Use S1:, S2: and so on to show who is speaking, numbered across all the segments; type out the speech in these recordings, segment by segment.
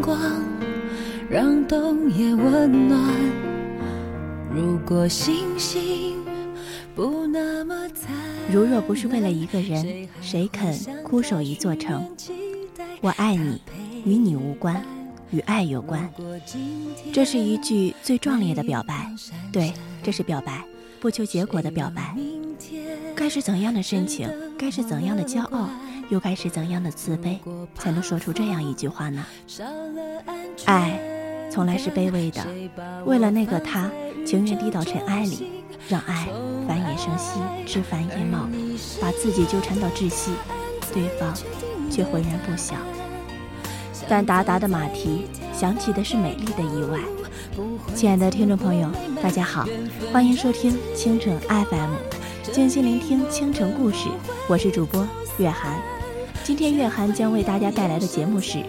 S1: 光让冬夜温暖？如果星星不那么灿
S2: 如若不是为了一个人，谁肯枯守一座城？我爱你，与你无关，与爱有关。这是一句最壮烈的表白，对，这是表白，不求结果的表白。该是怎样的深情？该是怎样的骄傲？又该是怎样的自卑，才能说出这样一句话呢？爱，从来是卑微的。为了那个他，情愿低到尘埃里，让爱繁衍生息，枝繁叶茂，把自己纠缠到窒息，对方却浑然不晓。但达达的马蹄响起的是美丽的意外。亲爱的听众朋友，大家好，欢迎收听清城 FM，静心聆听清城故事，我是主播月涵。今天月涵将为大家带来的节目是《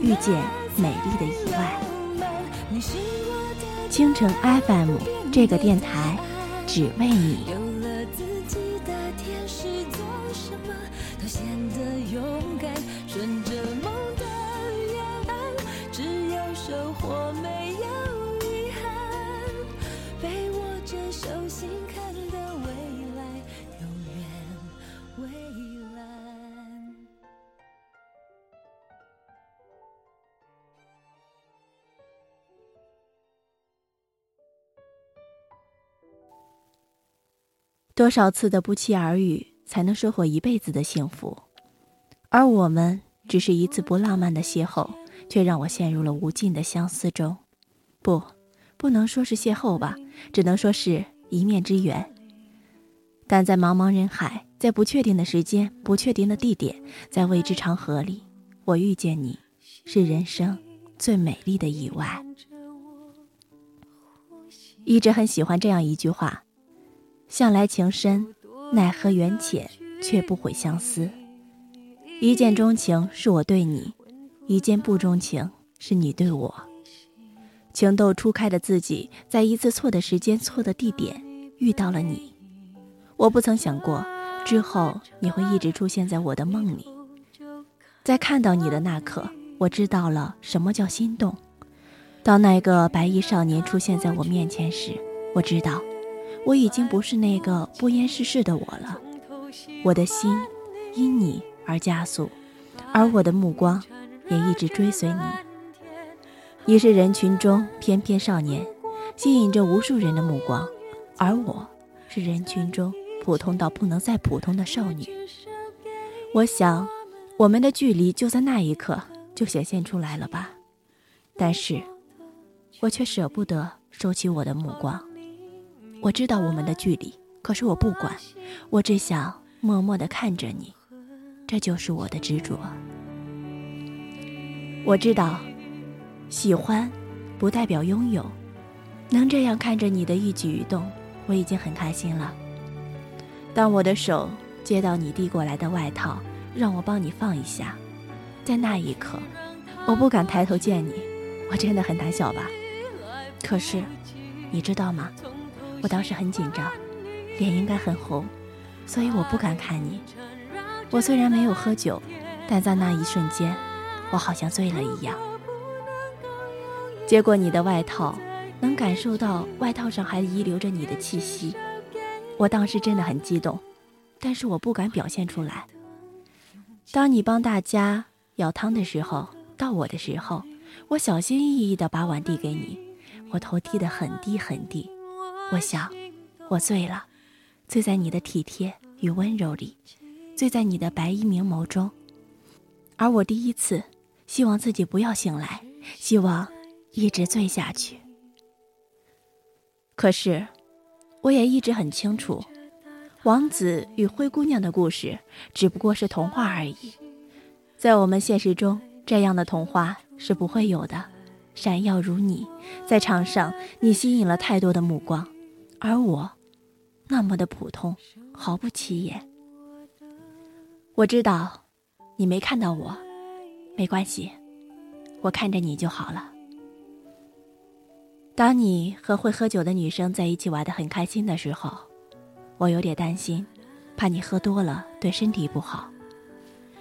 S2: 遇见美丽的意外》。清晨 FM 这个电台，只为你。多少次的不期而遇，才能收获一辈子的幸福？而我们只是一次不浪漫的邂逅，却让我陷入了无尽的相思中。不，不能说是邂逅吧，只能说是一面之缘。但在茫茫人海，在不确定的时间、不确定的地点，在未知长河里，我遇见你，是人生最美丽的意外。一直很喜欢这样一句话。向来情深，奈何缘浅，却不悔相思。一见钟情是我对你，一见不钟情是你对我。情窦初开的自己，在一次错的时间、错的地点遇到了你。我不曾想过，之后你会一直出现在我的梦里。在看到你的那刻，我知道了什么叫心动。当那个白衣少年出现在我面前时，我知道。我已经不是那个不谙世事的我了，我的心因你而加速，而我的目光也一直追随你。你是人群中翩翩少年，吸引着无数人的目光，而我是人群中普通到不能再普通的少女。我想，我们的距离就在那一刻就显现出来了吧？但是，我却舍不得收起我的目光。我知道我们的距离，可是我不管，我只想默默地看着你，这就是我的执着。我知道，喜欢不代表拥有，能这样看着你的一举一动，我已经很开心了。当我的手接到你递过来的外套，让我帮你放一下，在那一刻，我不敢抬头见你，我真的很胆小吧？可是，你知道吗？我当时很紧张，脸应该很红，所以我不敢看你。我虽然没有喝酒，但在那一瞬间，我好像醉了一样。接过你的外套，能感受到外套上还遗留着你的气息。我当时真的很激动，但是我不敢表现出来。当你帮大家舀汤的时候，到我的时候，我小心翼翼地把碗递给你，我头低得很低很低。我想，我醉了，醉在你的体贴与温柔里，醉在你的白衣明眸中。而我第一次希望自己不要醒来，希望一直醉下去。可是，我也一直很清楚，王子与灰姑娘的故事只不过是童话而已，在我们现实中，这样的童话是不会有的。闪耀如你，在场上，你吸引了太多的目光。而我，那么的普通，毫不起眼。我知道，你没看到我，没关系，我看着你就好了。当你和会喝酒的女生在一起玩的很开心的时候，我有点担心，怕你喝多了对身体不好。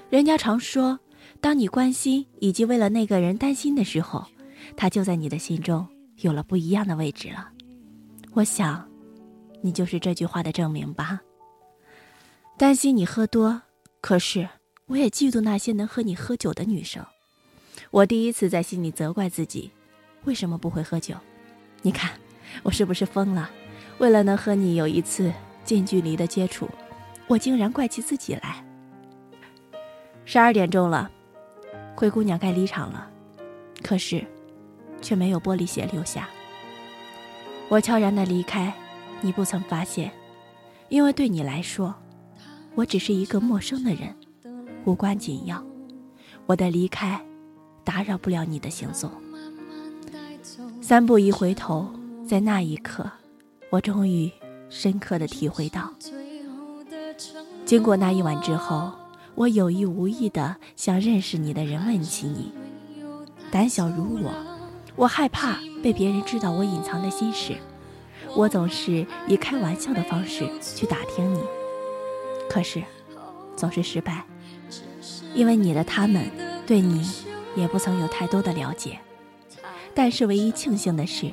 S2: 人家常说，当你关心以及为了那个人担心的时候，他就在你的心中有了不一样的位置了。我想，你就是这句话的证明吧。担心你喝多，可是我也嫉妒那些能和你喝酒的女生。我第一次在心里责怪自己，为什么不会喝酒？你看，我是不是疯了？为了能和你有一次近距离的接触，我竟然怪起自己来。十二点钟了，灰姑娘该离场了，可是，却没有玻璃鞋留下。我悄然的离开，你不曾发现，因为对你来说。我只是一个陌生的人，无关紧要。我的离开，打扰不了你的行踪。三步一回头，在那一刻，我终于深刻的体会到，经过那一晚之后，我有意无意的向认识你的人问起你。胆小如我，我害怕被别人知道我隐藏的心事，我总是以开玩笑的方式去打听你。可是，总是失败，因为你的他们对你也不曾有太多的了解。但是唯一庆幸的是，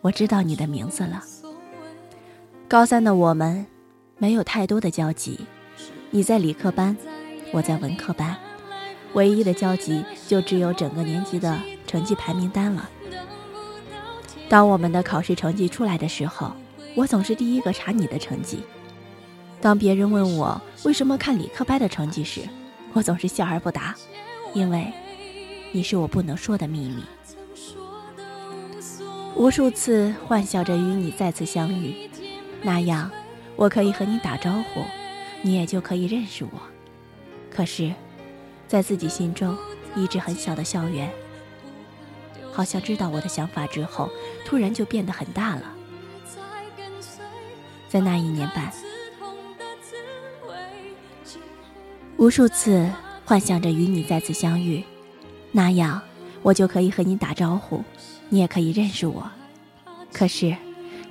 S2: 我知道你的名字了。高三的我们没有太多的交集，你在理科班，我在文科班，唯一的交集就只有整个年级的成绩排名单了。当我们的考试成绩出来的时候，我总是第一个查你的成绩。当别人问我为什么看理科班的成绩时，我总是笑而不答，因为你是我不能说的秘密。无数次幻想着与你再次相遇，那样我可以和你打招呼，你也就可以认识我。可是，在自己心中一直很小的校园，好像知道我的想法之后，突然就变得很大了。在那一年半。无数次幻想着与你再次相遇，那样我就可以和你打招呼，你也可以认识我。可是，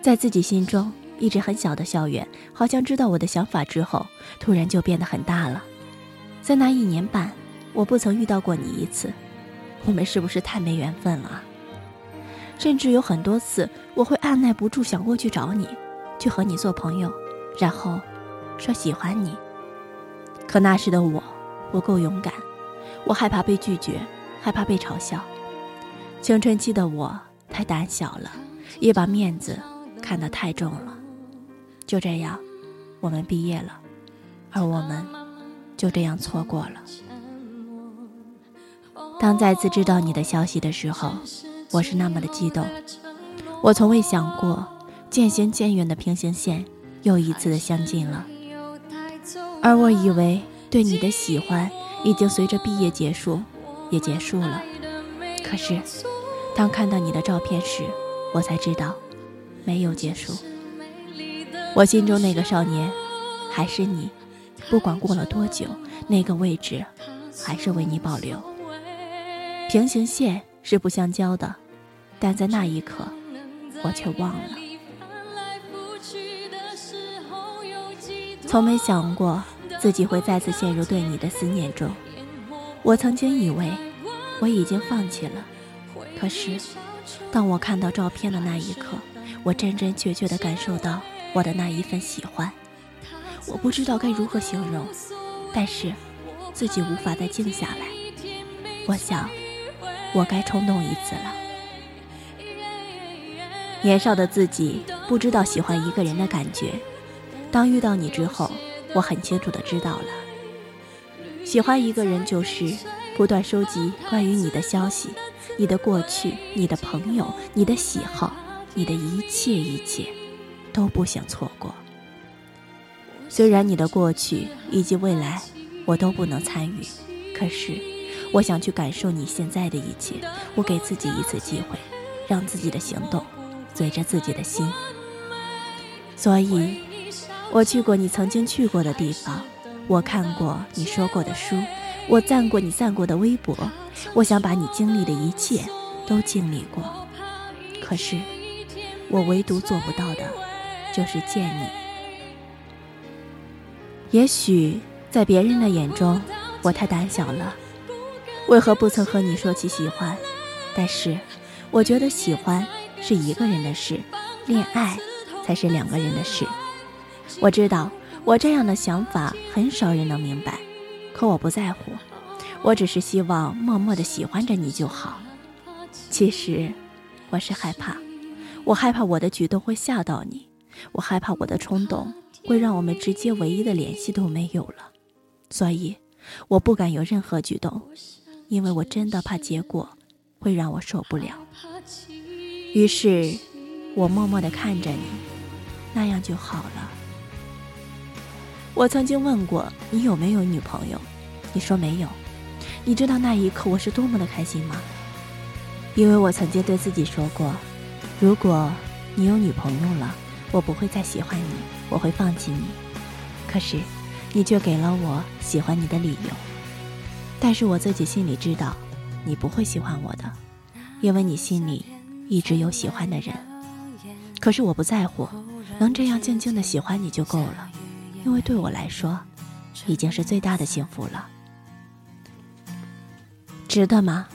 S2: 在自己心中一直很小的校园，好像知道我的想法之后，突然就变得很大了。在那一年半，我不曾遇到过你一次，我们是不是太没缘分了？甚至有很多次，我会按耐不住想过去找你，去和你做朋友，然后说喜欢你。可那时的我不够勇敢，我害怕被拒绝，害怕被嘲笑。青春期的我太胆小了，也把面子看得太重了。就这样，我们毕业了，而我们就这样错过了。当再次知道你的消息的时候，我是那么的激动。我从未想过，渐行渐远的平行线又一次的相近了。而我以为对你的喜欢已经随着毕业结束，也结束了。可是，当看到你的照片时，我才知道，没有结束。我心中那个少年，还是你。不管过了多久，那个位置，还是为你保留。平行线是不相交的，但在那一刻，我却忘了。从没想过。自己会再次陷入对你的思念中。我曾经以为我已经放弃了，可是当我看到照片的那一刻，我真真切切地感受到我的那一份喜欢。我不知道该如何形容，但是自己无法再静下来。我想，我该冲动一次了。年少的自己不知道喜欢一个人的感觉，当遇到你之后。我很清楚的知道了，喜欢一个人就是不断收集关于你的消息，你的过去，你的朋友，你的喜好，你的一切一切，都不想错过。虽然你的过去以及未来我都不能参与，可是我想去感受你现在的一切。我给自己一次机会，让自己的行动随着自己的心。所以。我去过你曾经去过的地方，我看过你说过的书，我赞过你赞过的微博，我想把你经历的一切都经历过。可是，我唯独做不到的，就是见你。也许在别人的眼中，我太胆小了。为何不曾和你说起喜欢？但是，我觉得喜欢是一个人的事，恋爱才是两个人的事。我知道我这样的想法很少人能明白，可我不在乎。我只是希望默默的喜欢着你就好。其实，我是害怕，我害怕我的举动会吓到你，我害怕我的冲动会让我们直接唯一的联系都没有了，所以我不敢有任何举动。因为我真的怕结果会让我受不了，于是，我默默的看着你，那样就好了。我曾经问过你有没有女朋友，你说没有。你知道那一刻我是多么的开心吗？因为我曾经对自己说过，如果你有女朋友了，我不会再喜欢你，我会放弃你。可是，你却给了我喜欢你的理由。但是我自己心里知道，你不会喜欢我的，因为你心里一直有喜欢的人。可是我不在乎，能这样静静的喜欢你就够了，因为对我来说，已经是最大的幸福了。值得吗？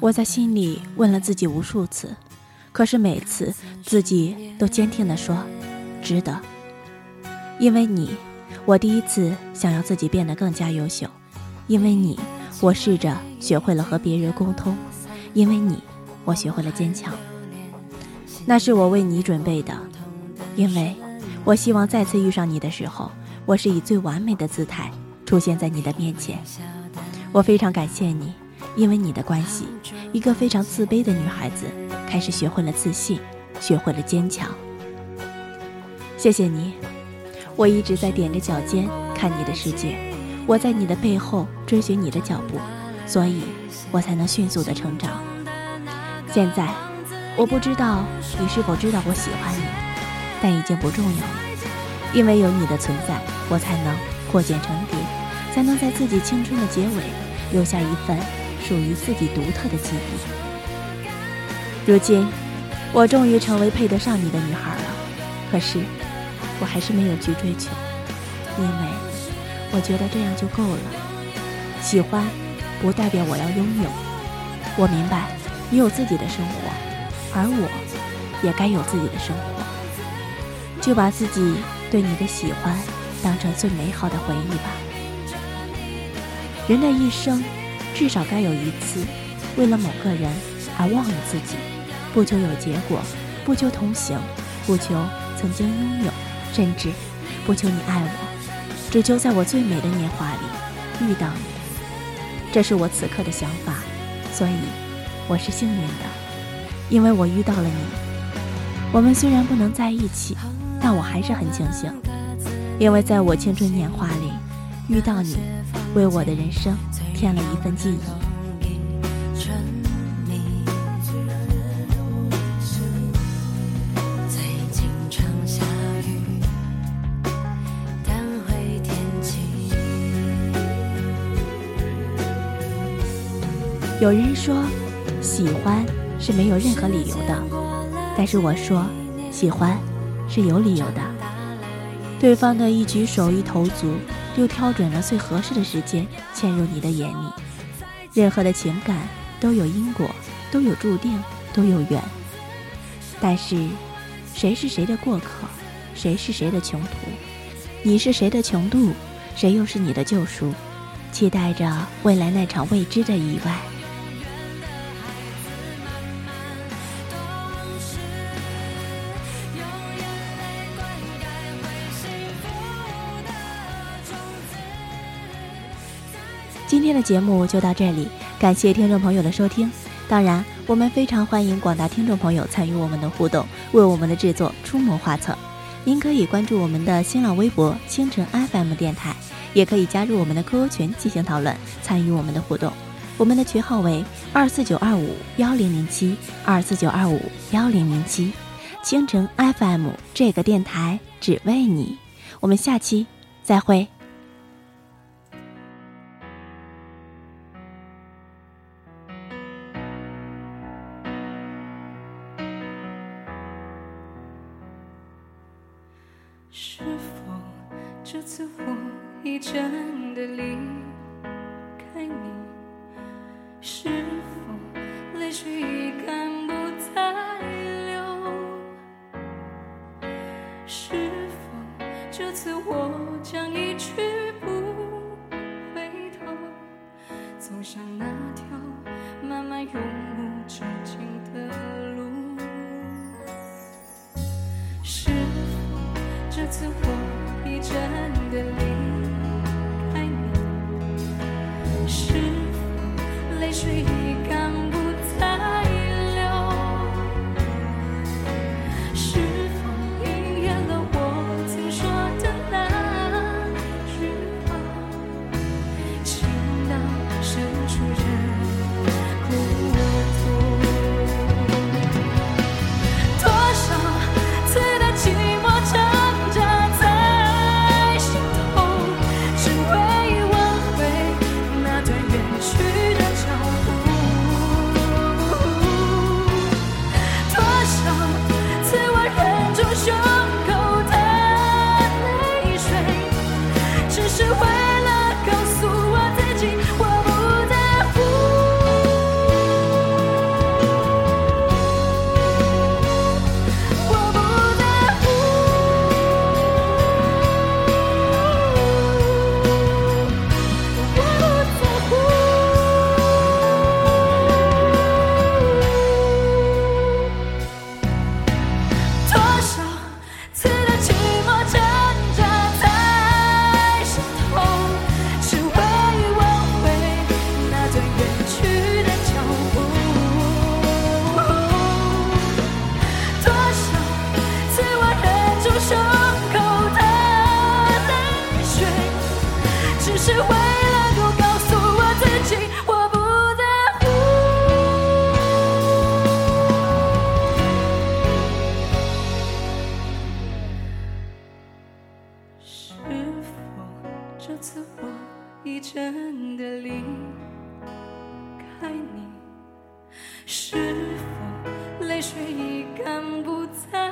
S2: 我在心里问了自己无数次，可是每次自己都坚定的说，值得。因为你，我第一次想要自己变得更加优秀。因为你，我试着学会了和别人沟通；因为你，我学会了坚强。那是我为你准备的，因为我希望再次遇上你的时候，我是以最完美的姿态出现在你的面前。我非常感谢你，因为你的关系，一个非常自卑的女孩子开始学会了自信，学会了坚强。谢谢你，我一直在踮着脚尖看你的世界。我在你的背后追寻你的脚步，所以我才能迅速的成长。现在我不知道你是否知道我喜欢你，但已经不重要了，因为有你的存在，我才能破茧成蝶，才能在自己青春的结尾留下一份属于自己独特的记忆。如今，我终于成为配得上你的女孩了，可是我还是没有去追求，因为。我觉得这样就够了。喜欢，不代表我要拥有。我明白，你有自己的生活，而我，也该有自己的生活。就把自己对你的喜欢当成最美好的回忆吧。人的一生，至少该有一次，为了某个人而忘了自己，不求有结果，不求同行，不求曾经拥有，甚至不求你爱我。只求在我最美的年华里遇到你，这是我此刻的想法，所以我是幸运的，因为我遇到了你。我们虽然不能在一起，但我还是很庆幸，因为在我青春年华里遇到你，为我的人生添了一份记忆。有人说，喜欢是没有任何理由的，但是我说，喜欢是有理由的。对方的一举手一投足，就挑准了最合适的时间嵌入你的眼里。任何的情感都有因果，都有注定，都有缘。但是，谁是谁的过客？谁是谁的穷途？你是谁的穷渡？谁又是你的救赎？期待着未来那场未知的意外。今天的节目就到这里，感谢听众朋友的收听。当然，我们非常欢迎广大听众朋友参与我们的互动，为我们的制作出谋划策。您可以关注我们的新浪微博“清晨 FM 电台”，也可以加入我们的 QQ 群进行讨论，参与我们的互动。我们的群号为二四九二五幺零零七二四九二五幺零零七。清晨 FM 这个电台只为你。我们下期再会。
S1: away 不